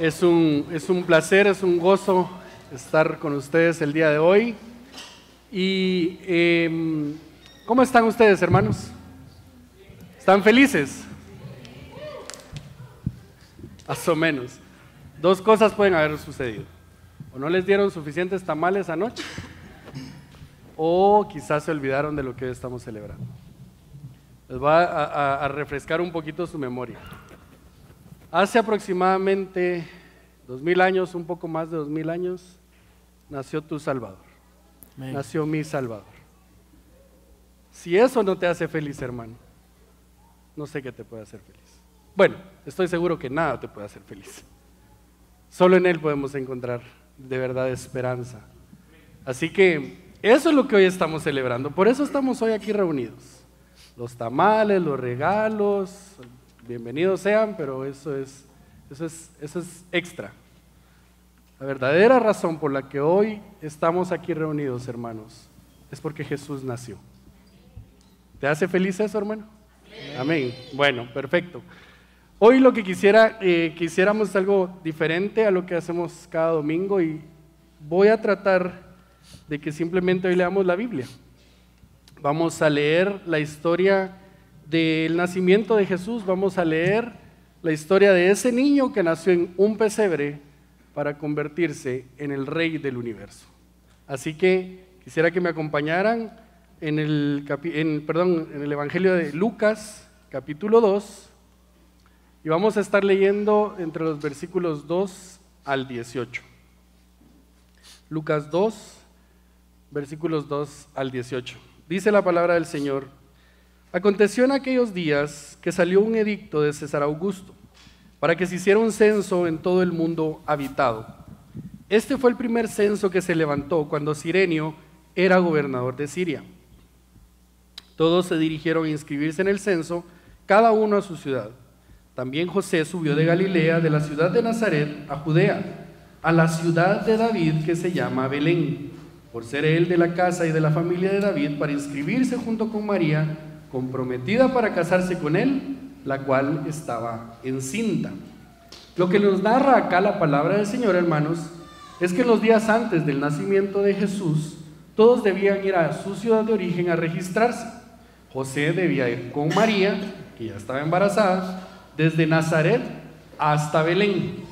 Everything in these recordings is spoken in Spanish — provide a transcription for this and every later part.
Es un, es un placer, es un gozo estar con ustedes el día de hoy. ¿Y em, cómo están ustedes, hermanos? ¿Están felices? Más o menos. Dos cosas pueden haber sucedido. O no les dieron suficientes tamales anoche, o quizás se olvidaron de lo que estamos celebrando. Les va a refrescar un poquito su memoria. Hace aproximadamente dos mil años, un poco más de dos mil años, nació tu Salvador. Nació mi Salvador. Si eso no te hace feliz, hermano, no sé qué te puede hacer feliz. Bueno, estoy seguro que nada te puede hacer feliz. Solo en Él podemos encontrar de verdad esperanza. Así que eso es lo que hoy estamos celebrando. Por eso estamos hoy aquí reunidos. Los tamales, los regalos, bienvenidos sean, pero eso es, eso es, eso es extra. La verdadera razón por la que hoy estamos aquí reunidos, hermanos, es porque Jesús nació. ¿Te hace feliz eso, hermano? Amén. Bueno, perfecto. Hoy lo que quisiera, eh, quisiéramos algo diferente a lo que hacemos cada domingo y voy a tratar de que simplemente hoy leamos la Biblia. Vamos a leer la historia del nacimiento de Jesús, vamos a leer la historia de ese niño que nació en un pesebre para convertirse en el rey del universo. Así que quisiera que me acompañaran en el, perdón, en el Evangelio de Lucas, capítulo 2, y vamos a estar leyendo entre los versículos 2 al 18. Lucas 2, versículos 2 al 18. Dice la palabra del Señor. Aconteció en aquellos días que salió un edicto de César Augusto para que se hiciera un censo en todo el mundo habitado. Este fue el primer censo que se levantó cuando Sirenio era gobernador de Siria. Todos se dirigieron a inscribirse en el censo, cada uno a su ciudad. También José subió de Galilea, de la ciudad de Nazaret, a Judea, a la ciudad de David que se llama Belén, por ser él de la casa y de la familia de David, para inscribirse junto con María, comprometida para casarse con él, la cual estaba encinta. Lo que nos narra acá la palabra del Señor, hermanos, es que los días antes del nacimiento de Jesús, todos debían ir a su ciudad de origen a registrarse. José debía ir con María, que ya estaba embarazada, desde Nazaret hasta Belén.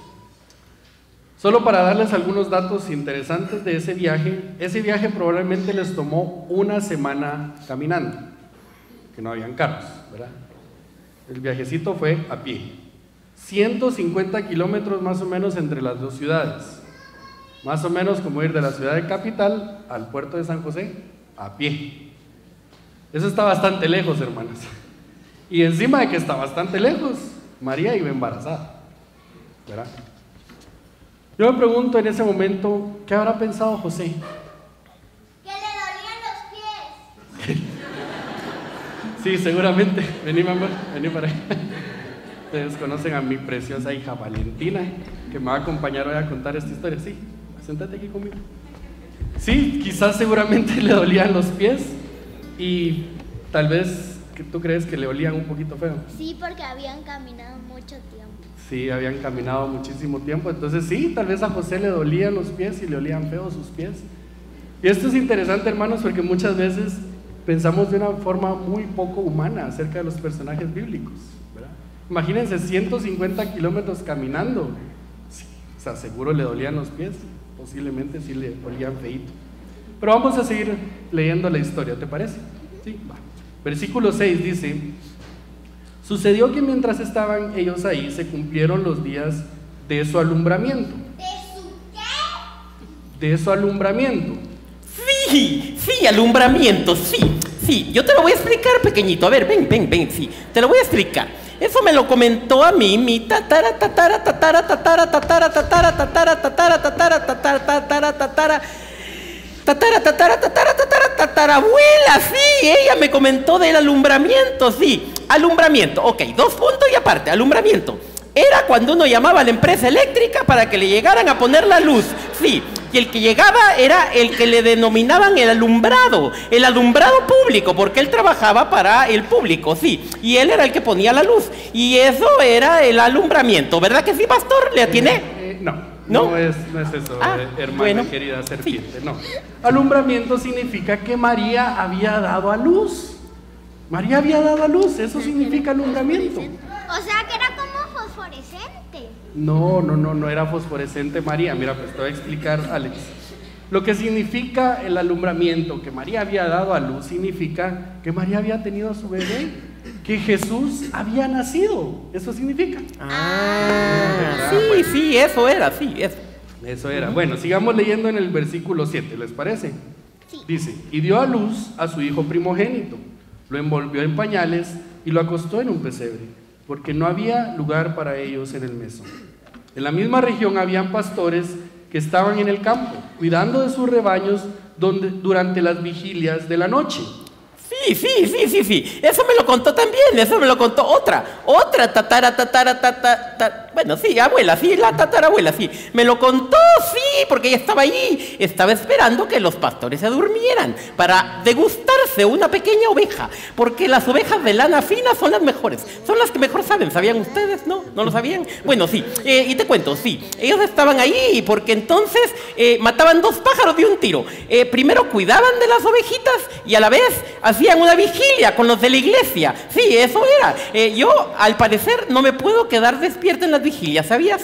Solo para darles algunos datos interesantes de ese viaje, ese viaje probablemente les tomó una semana caminando que no habían carros, ¿verdad? El viajecito fue a pie. 150 kilómetros más o menos entre las dos ciudades. Más o menos como ir de la ciudad de capital al puerto de San José a pie. Eso está bastante lejos, hermanas. Y encima de que está bastante lejos, María iba embarazada. ¿verdad? Yo me pregunto en ese momento, ¿qué habrá pensado José? Que le dolían los pies. Sí, seguramente. Vení, mamá, vení para ahí. Ustedes conocen a mi preciosa hija Valentina, que me va a acompañar hoy a contar esta historia. Sí, sentate aquí conmigo. Sí, quizás seguramente le dolían los pies y tal vez que tú crees que le olían un poquito feo. Sí, porque habían caminado mucho tiempo. Sí, habían caminado muchísimo tiempo. Entonces sí, tal vez a José le dolían los pies y le olían feos sus pies. Y esto es interesante, hermanos, porque muchas veces pensamos de una forma muy poco humana acerca de los personajes bíblicos. ¿verdad? Imagínense 150 kilómetros caminando. Sí, o sea, seguro le dolían los pies, posiblemente sí le olían feito. Pero vamos a seguir leyendo la historia, ¿te parece? Sí, va. Versículo 6 dice, sucedió que mientras estaban ellos ahí se cumplieron los días de su alumbramiento. ¿De su qué? De su alumbramiento. Sí, sí, alumbramiento, sí, sí. Yo te lo voy a explicar, pequeñito. A ver, ven, ven, ven, sí. Te lo voy a explicar. Eso me lo comentó a mí mi tatara, tatara, tatara, tatara, tatara, tatara, tatara, tatara, tatara, tatara, tatara, tatara. Tatara, tatara, tatara, tatara, tatarabuela, sí, ella me comentó del alumbramiento, sí, alumbramiento, ok, dos puntos y aparte, alumbramiento. Era cuando uno llamaba a la empresa eléctrica para que le llegaran a poner la luz, sí, y el que llegaba era el que le denominaban el alumbrado, el alumbrado público, porque él trabajaba para el público, sí, y él era el que ponía la luz, y eso era el alumbramiento, ¿verdad que sí, pastor? ¿Le atiné? no, ¿No? no, es, no es eso, Ah, eh, hermana bueno. querida serpiente, no. Alumbramiento significa que María había dado a luz. María había dado a luz, eso significa alumbramiento. O sea que era. No, no, no, no era fosforescente María. Mira, pues te voy a explicar, Alex. Lo que significa el alumbramiento que María había dado a luz significa que María había tenido a su bebé, que Jesús había nacido. Eso significa. Ah, sí, sí, eso era, sí, eso. Eso era. Bueno, sigamos leyendo en el versículo 7, ¿les parece? Sí. Dice, y dio a luz a su hijo primogénito, lo envolvió en pañales y lo acostó en un pesebre, porque no había lugar para ellos en el mesón. En la misma región habían pastores que estaban en el campo, cuidando de sus rebaños donde, durante las vigilias de la noche. Sí, sí, sí, sí, sí. Eso me lo contó también, eso me lo contó otra. Otra tatara, tatara, tatara, ta- Bueno, sí, abuela, sí, la tatarabuela, sí. Me lo contó, sí, porque ella estaba allí. Estaba esperando que los pastores se durmieran para degustarse una pequeña oveja. Porque las ovejas de lana fina son las mejores. Son las que mejor saben. ¿Sabían ustedes? ¿No? ¿No lo sabían? Bueno, sí. Eh, y te cuento, sí. Ellos estaban ahí porque entonces eh, mataban dos pájaros de un tiro. Eh, primero cuidaban de las ovejitas y a la vez hacían una vigilia con los de la iglesia. Sí, eso era. Yo, al parecer, no me puedo quedar despierta en las vigilias, ¿sabías?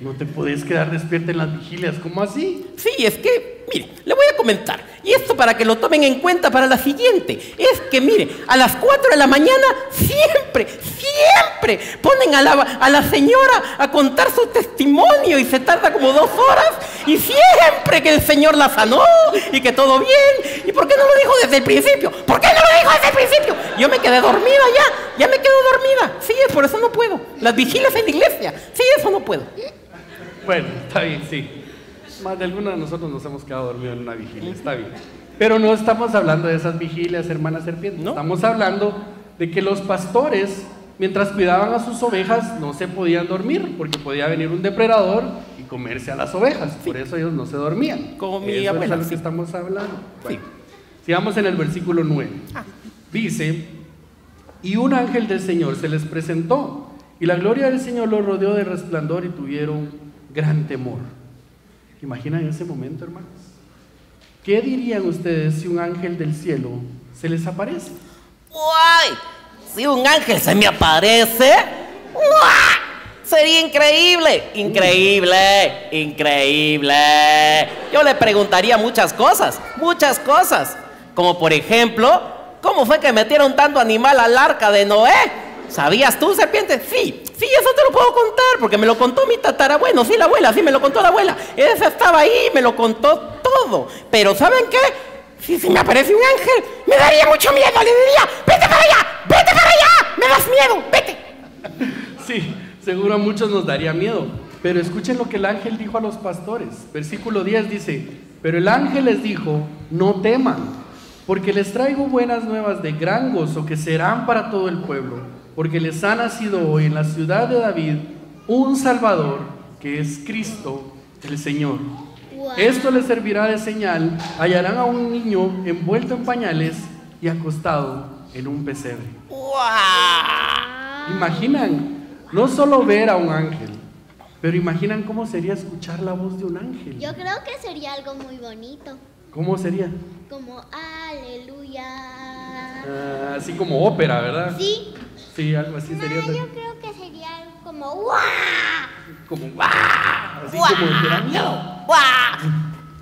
No te podés quedar despierta en las vigilias, ¿cómo así? Sí, es que, mire, le voy a comentar. Y esto para que lo tomen en cuenta para la siguiente. Es que, mire, a las 4 de la mañana siempre, siempre ponen a la, señora a contar su testimonio y se tarda como dos horas. Y siempre que el Señor la sanó y que todo bien. ¿Y por qué no lo dijo desde el principio? ¿Por qué no lo dijo desde el principio? Yo me quedé dormida ya, ya me quedo dormida. Sí, por eso no puedo. Las vigilias en la iglesia. Sí, eso no puedo. Bueno, está bien, sí. Más de algunos de nosotros nos hemos quedado dormidos en una vigilia, está bien. Pero no estamos hablando de esas vigilias, hermana serpiente. ¿No? Estamos hablando de que los pastores, mientras cuidaban a sus ovejas, no se podían dormir, porque podía venir un depredador y comerse a las ovejas. Por eso ellos no se dormían. Como mi Eso abuela, Es lo sí. que estamos hablando. Sí. Bueno, sigamos en el versículo 9. Dice, y un ángel del Señor se les presentó, y la gloria del Señor los rodeó de resplandor y tuvieron gran temor. ¿Imaginan ese momento, hermanos? ¿Qué dirían ustedes si un ángel del cielo se les aparece? ¡Guay! Si un ángel se me aparece, ¡guau! Sería increíble, increíble, increíble. Yo le preguntaría muchas cosas, muchas cosas. Como por ejemplo, ¿cómo fue que metieron tanto animal al arca de Noé? ¿Sabías tú, serpiente? Sí, sí, eso te lo contar, porque me lo contó mi tatarabuelo, sí, la abuela, sí, me lo contó la abuela. Esa estaba ahí, me lo contó todo. Pero ¿saben qué? Si me aparece un ángel, me daría mucho miedo, le diría, vete para allá, vete para allá, me das miedo, vete. Sí, seguro a muchos nos daría miedo. Pero escuchen lo que el ángel dijo a los pastores. Versículo 10 dice, pero el ángel les dijo, no teman, porque les traigo buenas nuevas de gran gozo que serán para todo el pueblo, porque les ha nacido hoy en la ciudad de David un Salvador, que es Cristo el Señor. Esto les servirá de señal, hallarán a un niño envuelto en pañales y acostado en un pesebre. Imaginan, no solo ver a un ángel, pero imaginan cómo sería escuchar la voz de un ángel. Yo creo que sería algo muy bonito. ¿Cómo sería? Como aleluya. Ah, así como ópera, ¿verdad? Sí. Sí, algo así No, sería. yo creo que sería algo como ¡guau! Como ¡guau! Así como da miedo. ¡Guau!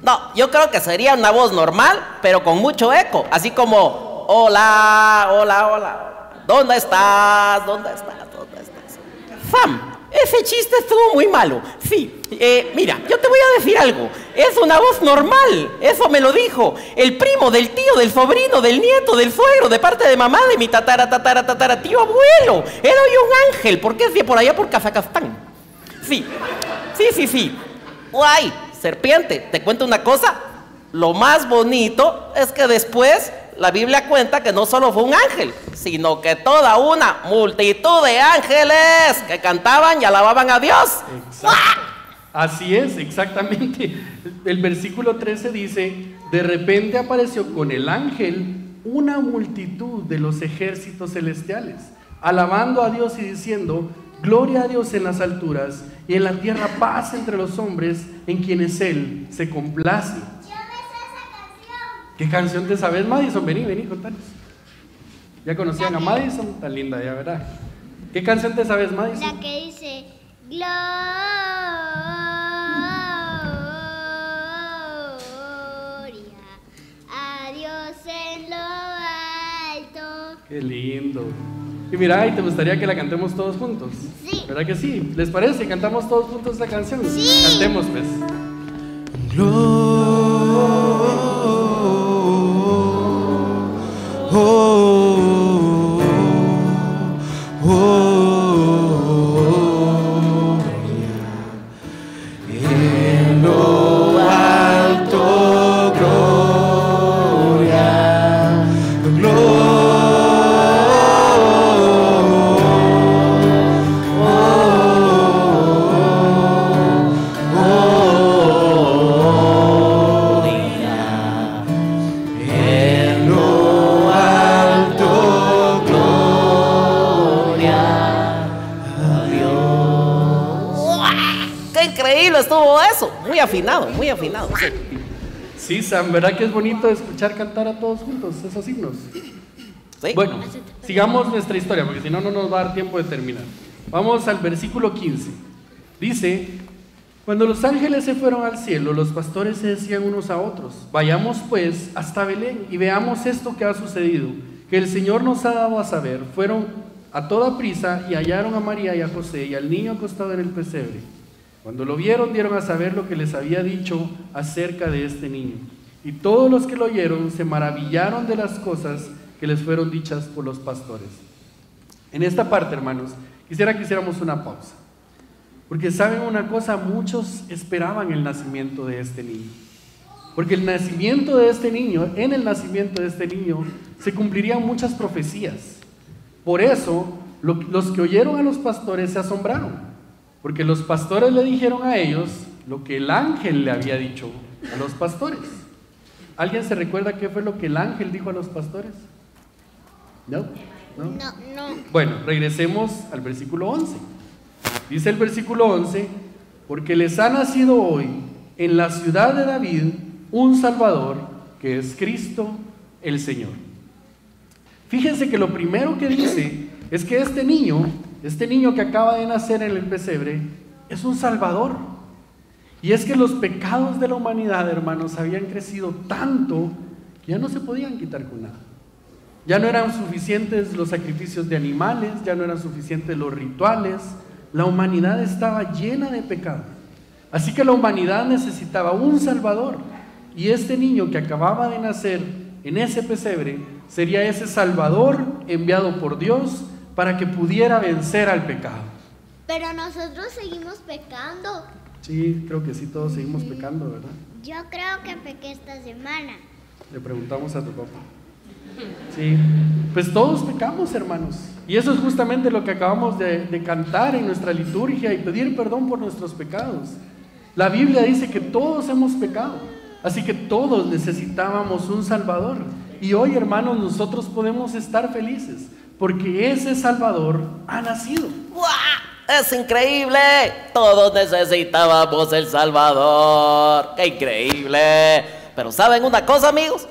No, yo creo que sería una voz normal, pero con mucho eco, así como hola, hola, hola. ¿Dónde estás? ¿Dónde estás? ¿Dónde estás? Sam, ese chiste estuvo muy malo. Sí, eh, mira, yo te voy a decir algo. Es una voz normal. Eso me lo dijo el primo del tío, del sobrino, del nieto, del suegro, de parte de mamá, de mi tatara, tatara, tatara, tío abuelo. Era hoy un ángel, porque es de por allá por Kazajstán. Sí, sí, sí, sí. Guay, serpiente, te cuento una cosa. Lo más bonito es que después la Biblia cuenta que no solo fue un ángel, sino que toda una multitud de ángeles que cantaban y alababan a Dios. Exacto. Así es, exactamente. El versículo 13 dice, de repente apareció con el ángel una multitud de los ejércitos celestiales, alabando a Dios y diciendo, Gloria a Dios en las alturas y en la tierra paz entre los hombres en quienes Él se complace. Yo me sé esa canción. ¿Qué canción te sabes, Madison? Vení, vení, contanos. ¿Ya conocían a Madison? Tan linda ya, ¿verdad? ¿Qué canción te sabes, Madison? La que dice Gloria a Dios en lo alto. Qué lindo. Y mira, ¿y te gustaría que la cantemos todos juntos? Sí. ¿Verdad que sí? ¿Les parece? ¿Cantamos todos juntos esta canción? Sí. Cantemos, pues. ¡Qué Sí, Sam, ¿verdad que es bonito escuchar cantar a todos juntos esos himnos? Sí. Bueno, sigamos nuestra historia, porque si no, no nos va a dar tiempo de terminar. Vamos al versículo 15. Dice, cuando los ángeles se fueron al cielo, los pastores se decían unos a otros, vayamos pues hasta Belén y veamos esto que ha sucedido, que el Señor nos ha dado a saber. Fueron a toda prisa y hallaron a María y a José y al niño acostado en el pesebre. Cuando lo vieron, dieron a saber lo que les había dicho acerca de este niño. Y todos los que lo oyeron se maravillaron de las cosas que les fueron dichas por los pastores. En esta parte, hermanos, quisiera que hiciéramos una pausa. Porque saben una cosa, muchos esperaban el nacimiento de este niño. Porque el nacimiento de este niño, en el nacimiento de este niño, se cumplirían muchas profecías. Por eso, lo- los que oyeron a los pastores se asombraron. Porque los pastores le dijeron a ellos lo que el ángel le había dicho a los pastores. ¿Alguien se recuerda qué fue lo que el ángel dijo a los pastores? ¿No? ¿No? No, no. Bueno, regresemos al versículo 11. Dice el versículo 11, porque les ha nacido hoy en la ciudad de David un Salvador que es Cristo el Señor. Fíjense que lo primero que dice es que este niño, este niño que acaba de nacer en el pesebre, es un Salvador. Y es que los pecados de la humanidad, hermanos, habían crecido tanto que ya no se podían quitar con nada. Ya no eran suficientes los sacrificios de animales, ya no eran suficientes los rituales. La humanidad estaba llena de pecado. Así que la humanidad necesitaba un Salvador. Y este niño que acababa de nacer en ese pesebre sería ese Salvador enviado por Dios para que pudiera vencer al pecado. Pero nosotros seguimos pecando. Sí, creo que sí, todos seguimos pecando, ¿verdad? Yo creo que pequé esta semana. Le preguntamos a tu papá. Sí, pues todos pecamos, hermanos. Y eso es justamente lo que acabamos de, de cantar en nuestra liturgia y pedir perdón por nuestros pecados. La Biblia dice que todos hemos pecado, así que todos necesitábamos un Salvador. Y hoy, hermanos, nosotros podemos estar felices porque ese Salvador ha nacido. ¡Guau! ¡Es increíble! Todos necesitábamos el Salvador. ¡Qué increíble! Pero ¿saben una cosa, amigos?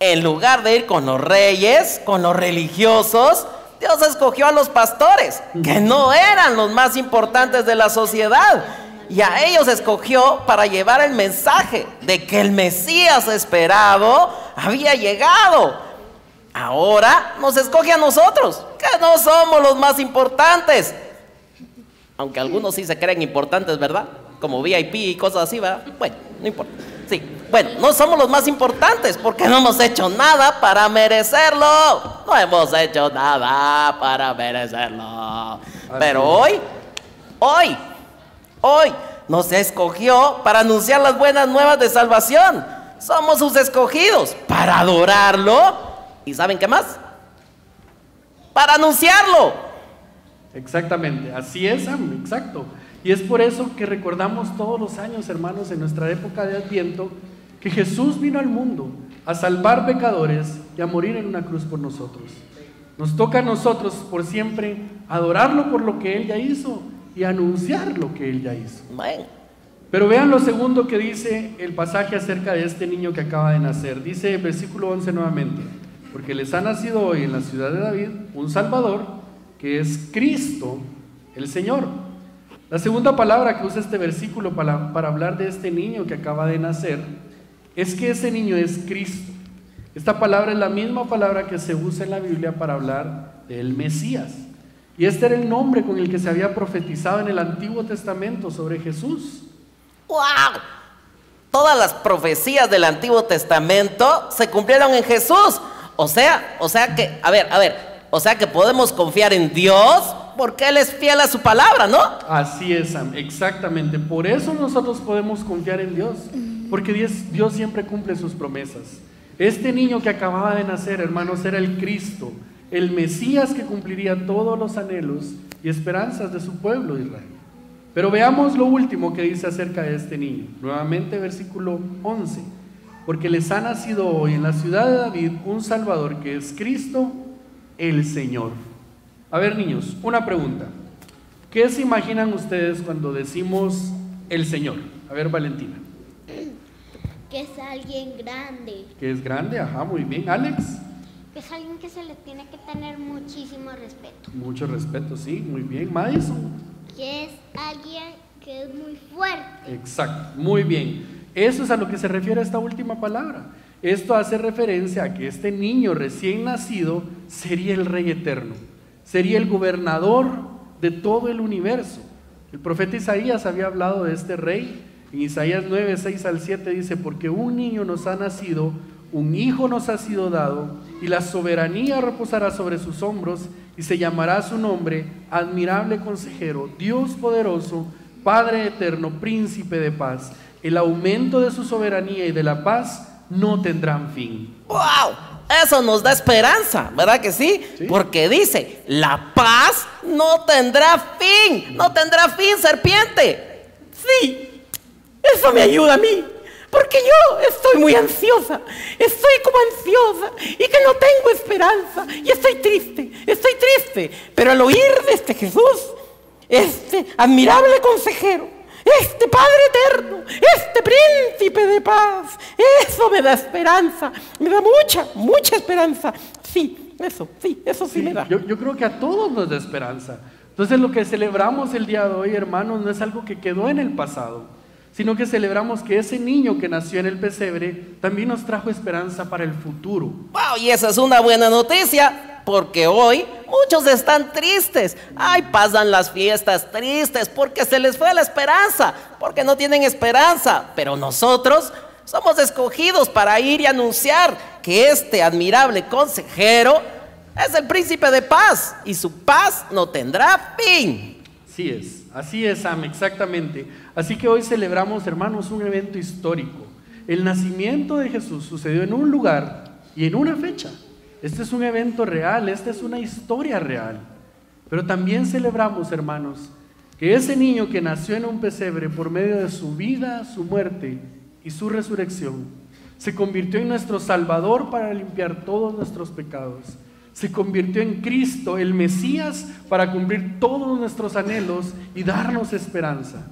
En lugar de ir con los reyes, con los religiosos, Dios escogió a los pastores, que no eran los más importantes de la sociedad. Y a ellos escogió para llevar el mensaje de que el Mesías esperado había llegado. Ahora nos escoge a nosotros, que no somos los más importantes. Aunque algunos sí se creen importantes, ¿verdad? Como VIP y cosas así, ¿verdad? Bueno, no importa. Sí, bueno, no somos los más importantes porque no hemos hecho nada para merecerlo. No hemos hecho nada para merecerlo. Pero hoy, hoy, hoy nos escogió para anunciar las buenas nuevas de salvación. Somos sus escogidos para adorarlo. ¿Y saben qué más? Para anunciarlo. Exactamente, así es, exacto. Y es por eso que recordamos todos los años, hermanos, en nuestra época de Adviento, que Jesús vino al mundo a salvar pecadores y a morir en una cruz por nosotros. Nos toca a nosotros por siempre adorarlo por lo que Él ya hizo y anunciar lo que Él ya hizo. Pero vean lo segundo que dice el pasaje acerca de este niño que acaba de nacer. Dice el versículo 11 nuevamente, porque les ha nacido hoy en la ciudad de David un Salvador, que es Cristo el Señor. La segunda palabra que usa este versículo para, para hablar de este niño que acaba de nacer es que ese niño es Cristo. Esta palabra es la misma palabra que se usa en la Biblia para hablar del Mesías. Y este era el nombre con el que se había profetizado en el Antiguo Testamento sobre Jesús. ¡Wow! Todas las profecías del Antiguo Testamento se cumplieron en Jesús. O sea, o sea que, a ver, a ver, o sea que podemos confiar en Dios porque Él es fiel a su palabra, ¿no? Así es, Sam, exactamente. Por eso nosotros podemos confiar en Dios, porque Dios, Dios siempre cumple sus promesas. Este niño que acababa de nacer, hermanos, era el Cristo, el Mesías que cumpliría todos los anhelos y esperanzas de su pueblo Israel. Pero veamos lo último que dice acerca de este niño. Nuevamente versículo 11. Porque les ha nacido hoy en la ciudad de David un Salvador que es Cristo el Señor. A ver niños, una pregunta. ¿Qué se imaginan ustedes cuando decimos el Señor? A ver Valentina. Que es alguien grande. ¿Que es grande? Ajá, muy bien. Alex. Es alguien que se le tiene que tener muchísimo respeto. Mucho respeto, sí, muy bien. Madison. Que es alguien que es muy fuerte. Exacto, muy bien. Eso es a lo que se refiere esta última palabra. Esto hace referencia a que este niño recién nacido sería el rey eterno, sería el gobernador de todo el universo. El profeta Isaías había hablado de este rey. En Isaías 9, 6 al 7 dice, porque un niño nos ha nacido, un hijo nos ha sido dado, y la soberanía reposará sobre sus hombros, y se llamará su nombre, admirable consejero, Dios poderoso, Padre eterno, príncipe de paz. El aumento de su soberanía y de la paz no tendrán fin. ¡Wow! Eso nos da esperanza, ¿verdad que sí? Sí. Porque dice, la paz no tendrá fin, no tendrá fin, serpiente. Sí, eso me ayuda a mí. Porque yo estoy muy ansiosa, estoy como ansiosa y que no tengo esperanza y estoy triste, estoy triste. Pero al oír de este Jesús, este admirable consejero, este Padre eterno, este príncipe de paz, eso me da esperanza, me da mucha, mucha esperanza. Sí, eso, sí, eso sí, Sí, me da. yo, yo creo que a todos nos da esperanza. Entonces lo que celebramos el día de hoy, hermanos, no es algo que quedó en el pasado, sino que celebramos que ese niño que nació en el pesebre también nos trajo esperanza para el futuro. Wow, y esa es una buena noticia, porque hoy muchos están tristes. Ay, pasan las fiestas tristes porque se les fue la esperanza, porque no tienen esperanza. Pero nosotros somos escogidos para ir y anunciar que este admirable consejero es el príncipe de paz y su paz no tendrá fin. Así es, así es, Sam, exactamente. Así que hoy celebramos, hermanos, un evento histórico. El nacimiento de Jesús sucedió en un lugar y en una fecha. Este es un evento real, esta es una historia real. Pero también celebramos, hermanos, que ese niño que nació en un pesebre por medio de su vida, su muerte y su resurrección, se convirtió en nuestro Salvador para limpiar todos nuestros pecados. Se convirtió en Cristo, el Mesías, para cumplir todos nuestros anhelos y darnos esperanza.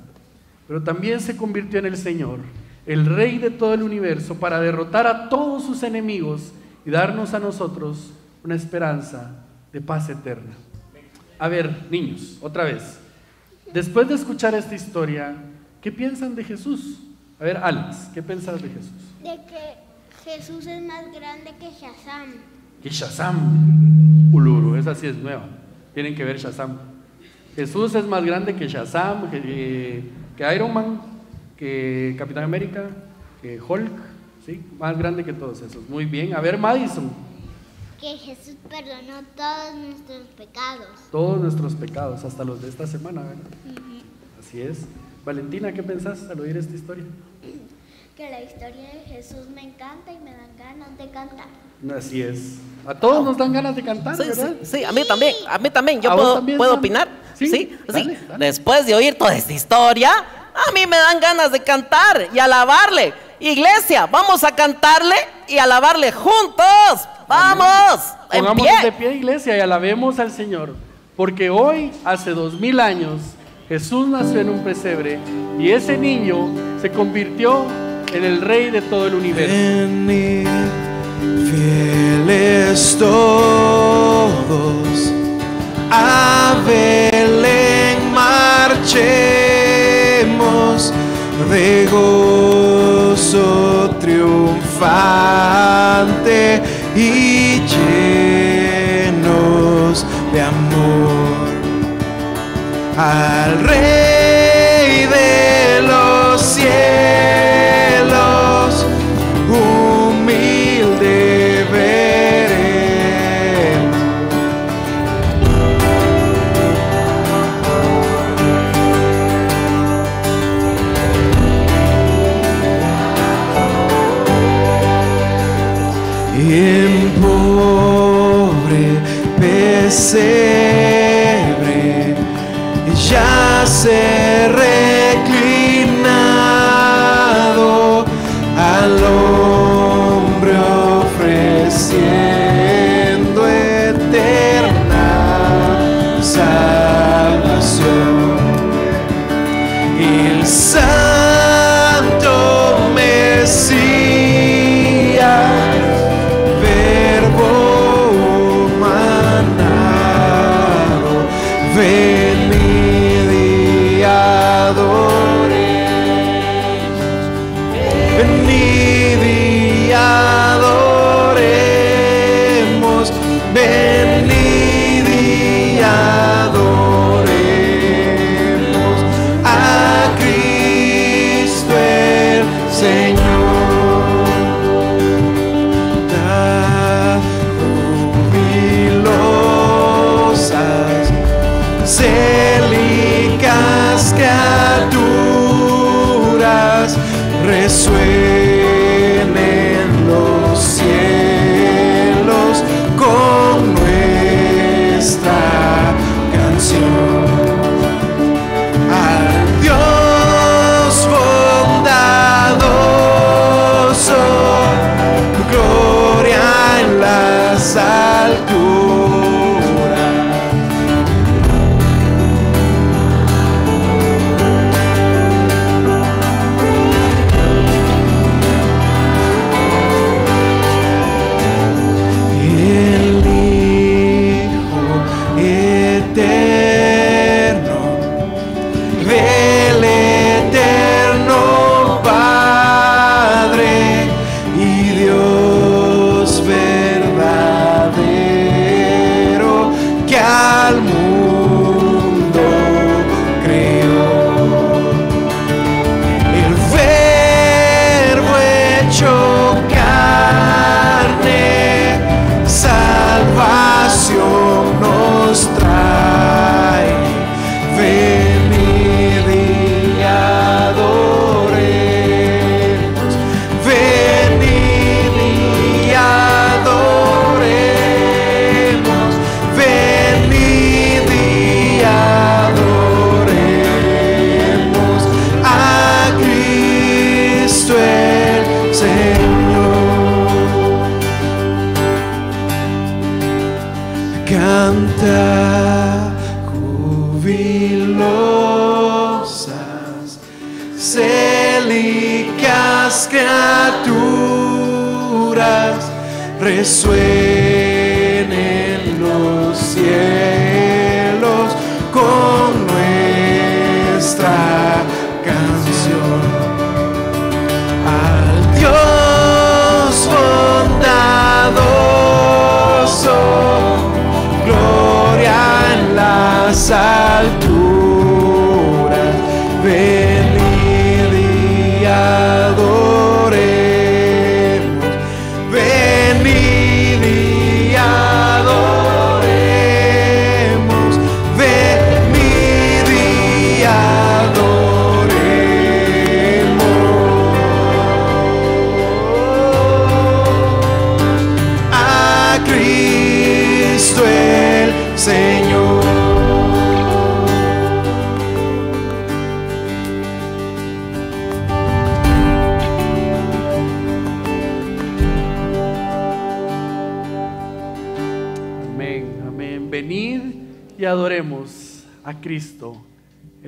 Pero también se convirtió en el Señor, el Rey de todo el universo, para derrotar a todos sus enemigos y darnos a nosotros una esperanza de paz eterna. A ver, niños, otra vez. Después de escuchar esta historia, ¿qué piensan de Jesús? A ver, Alex, ¿qué piensas de Jesús? De que Jesús es más grande que Shazam. Que Shazam. Uluru, esa sí es nueva. Tienen que ver Shazam. Jesús es más grande que Shazam, que, que Iron Man, que Capitán América, que Hulk. ¿sí? Más grande que todos esos. Muy bien. A ver, Madison. Que Jesús perdonó todos nuestros pecados. Todos nuestros pecados, hasta los de esta semana, ¿verdad? Así es. Valentina, ¿qué pensás al oír esta historia? que la historia de Jesús me encanta y me dan ganas de cantar. Así es. A todos ah, nos dan ganas de cantar, sí, ¿verdad? Sí, a mí también, a mí también, yo puedo, puedo opinar. Sí, sí. Después de oír toda esta historia, a mí me dan ganas de cantar y alabarle. Iglesia, vamos a cantarle y alabarle juntos. ¡Vamos! Pongámonos de pie, iglesia, y alabemos al Señor. Porque hoy, hace dos mil años, Jesús nació en un pesebre y ese niño se convirtió en el Rey de todo el universo. Venid, fieles todos, a Belén marchemos, de gozo triunfante y llenos de amor al Rey.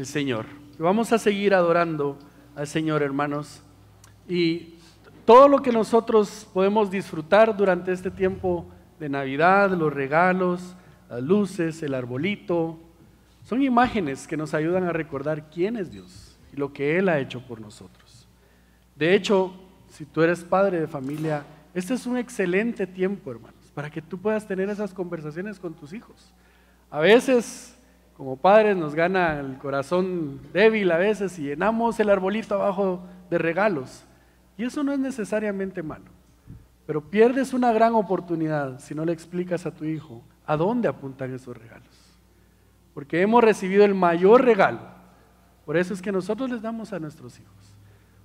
El Señor. Vamos a seguir adorando al Señor, hermanos. Y todo lo que nosotros podemos disfrutar durante este tiempo de Navidad, los regalos, las luces, el arbolito, son imágenes que nos ayudan a recordar quién es Dios y lo que Él ha hecho por nosotros. De hecho, si tú eres padre de familia, este es un excelente tiempo, hermanos, para que tú puedas tener esas conversaciones con tus hijos. A veces, como padres, nos gana el corazón débil a veces y llenamos el arbolito abajo de regalos. Y eso no es necesariamente malo. Pero pierdes una gran oportunidad si no le explicas a tu hijo a dónde apuntan esos regalos. Porque hemos recibido el mayor regalo. Por eso es que nosotros les damos a nuestros hijos.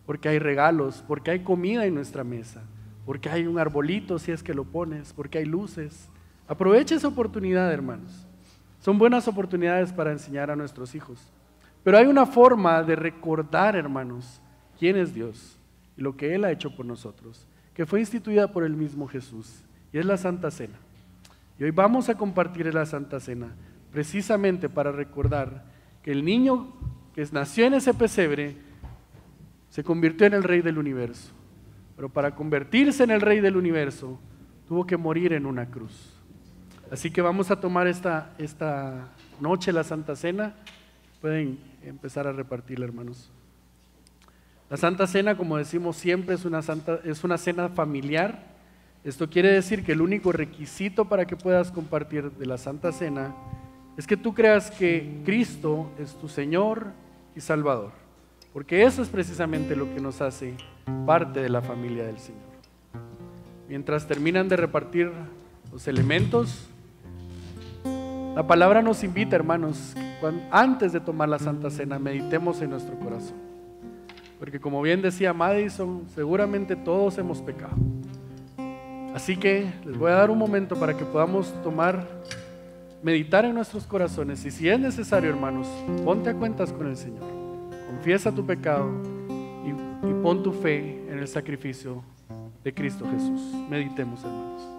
Porque hay regalos, porque hay comida en nuestra mesa, porque hay un arbolito si es que lo pones, porque hay luces. Aprovecha esa oportunidad, hermanos. Son buenas oportunidades para enseñar a nuestros hijos. Pero hay una forma de recordar, hermanos, quién es Dios y lo que Él ha hecho por nosotros, que fue instituida por el mismo Jesús, y es la Santa Cena. Y hoy vamos a compartir la Santa Cena, precisamente para recordar que el niño que nació en ese pesebre se convirtió en el rey del universo. Pero para convertirse en el rey del universo, tuvo que morir en una cruz. Así que vamos a tomar esta, esta noche la Santa Cena. Pueden empezar a repartirla, hermanos. La Santa Cena, como decimos siempre, es una, santa, es una cena familiar. Esto quiere decir que el único requisito para que puedas compartir de la Santa Cena es que tú creas que Cristo es tu Señor y Salvador. Porque eso es precisamente lo que nos hace parte de la familia del Señor. Mientras terminan de repartir los elementos, la palabra nos invita, hermanos, antes de tomar la Santa Cena, meditemos en nuestro corazón. Porque como bien decía Madison, seguramente todos hemos pecado. Así que les voy a dar un momento para que podamos tomar, meditar en nuestros corazones. Y si es necesario, hermanos, ponte a cuentas con el Señor. Confiesa tu pecado y, y pon tu fe en el sacrificio de Cristo Jesús. Meditemos, hermanos.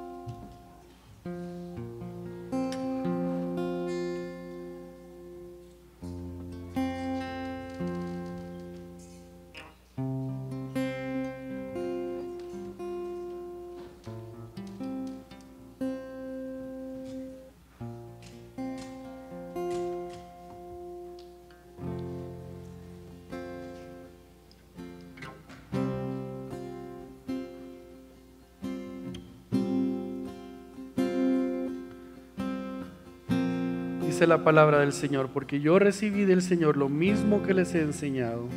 Palabra del Señor, porque yo recibí del Señor lo mismo que les he enseñado.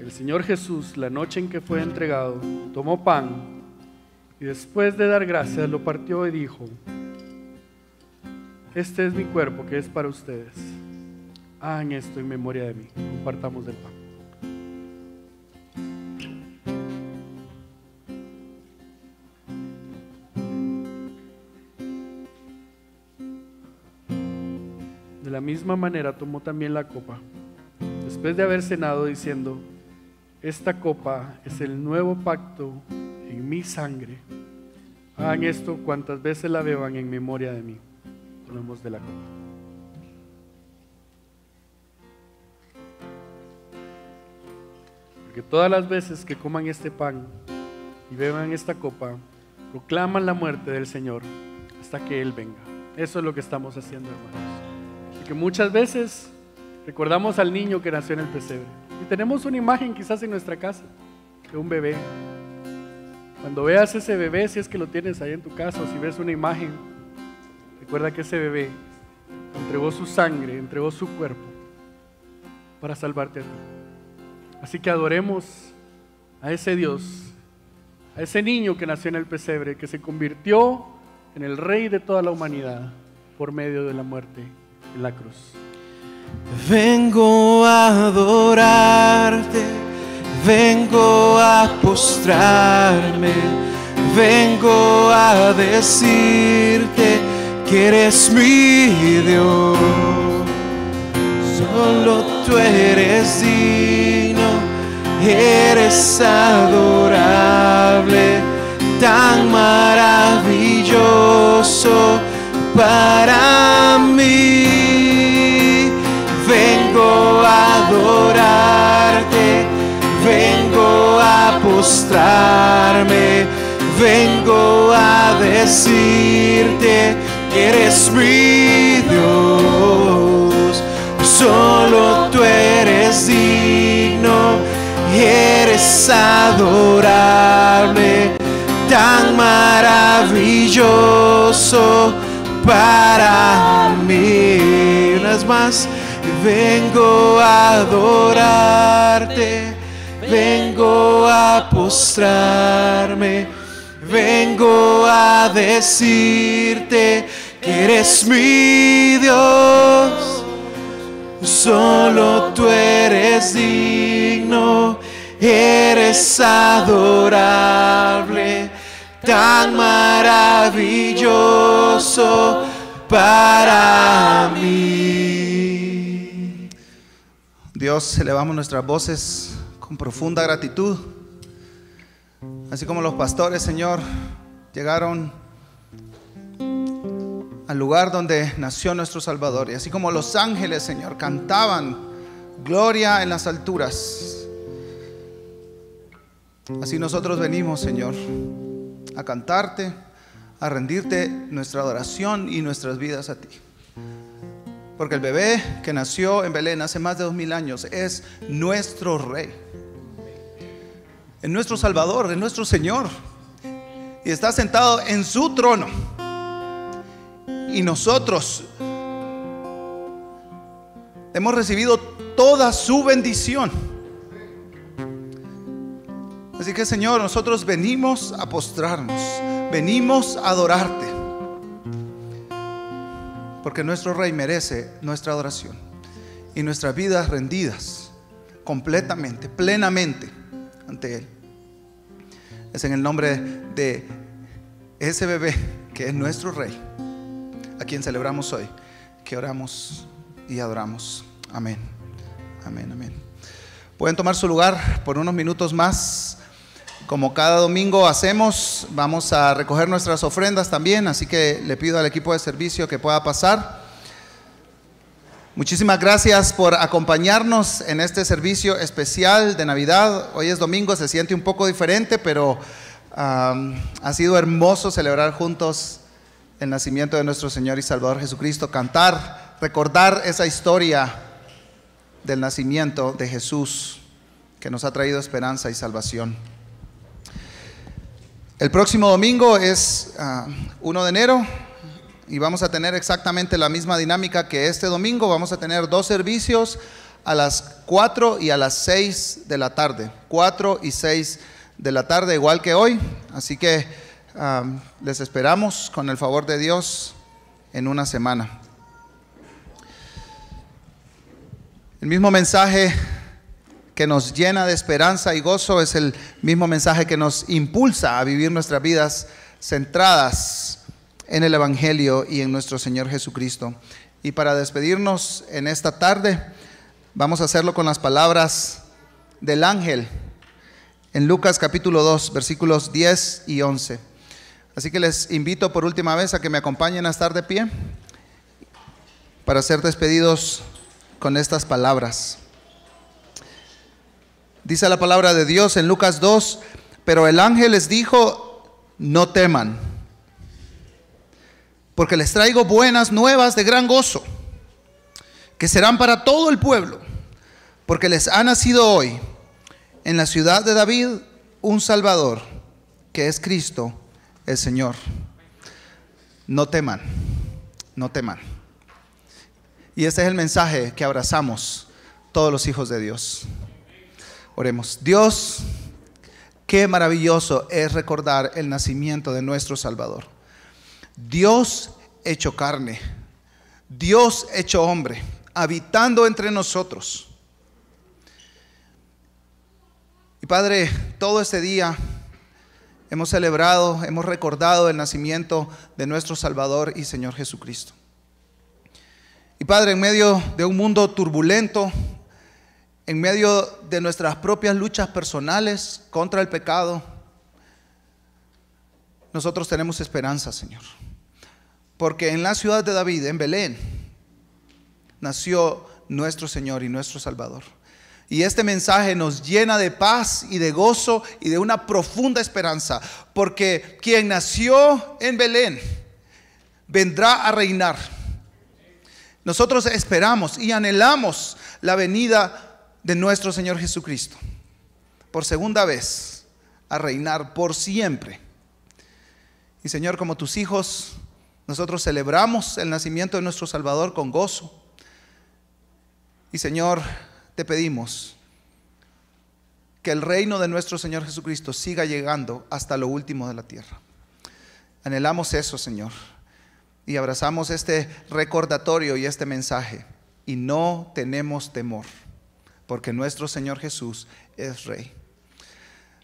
El Señor Jesús, la noche en que fue entregado, tomó pan y después de dar gracias lo partió y dijo, este es mi cuerpo que es para ustedes. Hagan esto en memoria de mí. Compartamos del misma manera tomó también la copa, después de haber cenado diciendo, esta copa es el nuevo pacto en mi sangre. Hagan esto cuantas veces la beban en memoria de mí. Tomemos de la copa. Porque todas las veces que coman este pan y beban esta copa, proclaman la muerte del Señor hasta que Él venga. Eso es lo que estamos haciendo, hermanos. Porque muchas veces recordamos al niño que nació en el pesebre. Y tenemos una imagen quizás en nuestra casa de un bebé. Cuando veas ese bebé, si es que lo tienes ahí en tu casa, o si ves una imagen, recuerda que ese bebé entregó su sangre, entregó su cuerpo para salvarte a ti. Así que adoremos a ese Dios, a ese niño que nació en el pesebre, que se convirtió en el rey de toda la humanidad por medio de la muerte la cruz. Vengo a adorarte, vengo a postrarme, vengo a decirte que eres mi Dios. Solo tú eres digno, eres adorable, tan maravilloso para mí vengo a adorarte, vengo a postrarme, vengo a decirte que eres mi Dios, solo tú eres digno, y eres adorable, tan maravilloso para mí. Una más vengo a adorarte, vengo a postrarme, vengo a decirte que eres mi Dios. Solo tú eres digno, eres adorable, tan maravilloso para mí. Dios, elevamos nuestras voces con profunda gratitud. Así como los pastores, Señor, llegaron al lugar donde nació nuestro Salvador. Y así como los ángeles, Señor, cantaban gloria en las alturas. Así nosotros venimos, Señor, a cantarte, a rendirte nuestra adoración y nuestras vidas a ti. Porque el bebé que nació en Belén hace más de dos mil años es nuestro rey. Es nuestro Salvador, es nuestro Señor. Y está sentado en su trono. Y nosotros hemos recibido toda su bendición. Así que Señor, nosotros venimos a postrarnos, venimos a adorarte. Porque nuestro Rey merece nuestra adoración y nuestras vidas rendidas completamente, plenamente ante Él. Es en el nombre de ese bebé que es nuestro Rey, a quien celebramos hoy, que oramos y adoramos. Amén, amén, amén. Pueden tomar su lugar por unos minutos más. Como cada domingo hacemos, vamos a recoger nuestras ofrendas también, así que le pido al equipo de servicio que pueda pasar. Muchísimas gracias por acompañarnos en este servicio especial de Navidad. Hoy es domingo, se siente un poco diferente, pero ha sido hermoso celebrar juntos el nacimiento de nuestro Señor y Salvador Jesucristo, cantar, recordar esa historia del nacimiento de Jesús que nos ha traído esperanza y salvación. El próximo domingo es uh, 1 de enero y vamos a tener exactamente la misma dinámica que este domingo. Vamos a tener dos servicios a las 4 y a las 6 de la tarde. 4 y 6 de la tarde, igual que hoy. Así que um, les esperamos con el favor de Dios en una semana. El mismo mensaje que nos llena de esperanza y gozo es el mismo mensaje que nos impulsa a vivir nuestras vidas centradas en el Evangelio y en nuestro Señor Jesucristo. Y para despedirnos en esta tarde, vamos a hacerlo con las palabras del ángel en Lucas capítulo 2, versículos 10 y 11. Así que les invito por última vez a que me acompañen a estar de pie para ser despedidos con estas palabras. Dice la palabra de Dios en Lucas 2, pero el ángel les dijo, no teman, porque les traigo buenas nuevas de gran gozo, que serán para todo el pueblo, porque les ha nacido hoy en la ciudad de David un Salvador, que es Cristo el Señor. No teman, no teman. Y este es el mensaje que abrazamos todos los hijos de Dios. Oremos. Dios, qué maravilloso es recordar el nacimiento de nuestro Salvador. Dios hecho carne, Dios hecho hombre, habitando entre nosotros. Y Padre, todo este día hemos celebrado, hemos recordado el nacimiento de nuestro Salvador y Señor Jesucristo. Y Padre, en medio de un mundo turbulento, en medio de nuestras propias luchas personales contra el pecado, nosotros tenemos esperanza, Señor. Porque en la ciudad de David, en Belén, nació nuestro Señor y nuestro Salvador. Y este mensaje nos llena de paz y de gozo y de una profunda esperanza, porque quien nació en Belén vendrá a reinar. Nosotros esperamos y anhelamos la venida de nuestro Señor Jesucristo por segunda vez a reinar por siempre. Y Señor, como tus hijos, nosotros celebramos el nacimiento de nuestro Salvador con gozo. Y Señor, te pedimos que el reino de nuestro Señor Jesucristo siga llegando hasta lo último de la tierra. Anhelamos eso, Señor, y abrazamos este recordatorio y este mensaje, y no tenemos temor, porque nuestro Señor Jesús es Rey.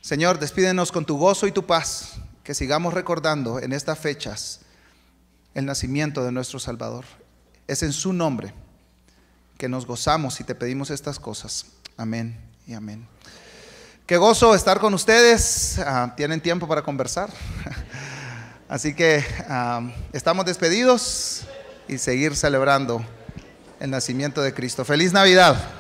Señor, despídenos con tu gozo y tu paz, que sigamos recordando en estas fechas el nacimiento de nuestro Salvador. Es en su nombre que nos gozamos y te pedimos estas cosas. Amén y amén. Qué gozo estar con ustedes. Ah, Tienen tiempo para conversar. Así que ah, estamos despedidos y seguir celebrando el nacimiento de Cristo. Feliz Navidad.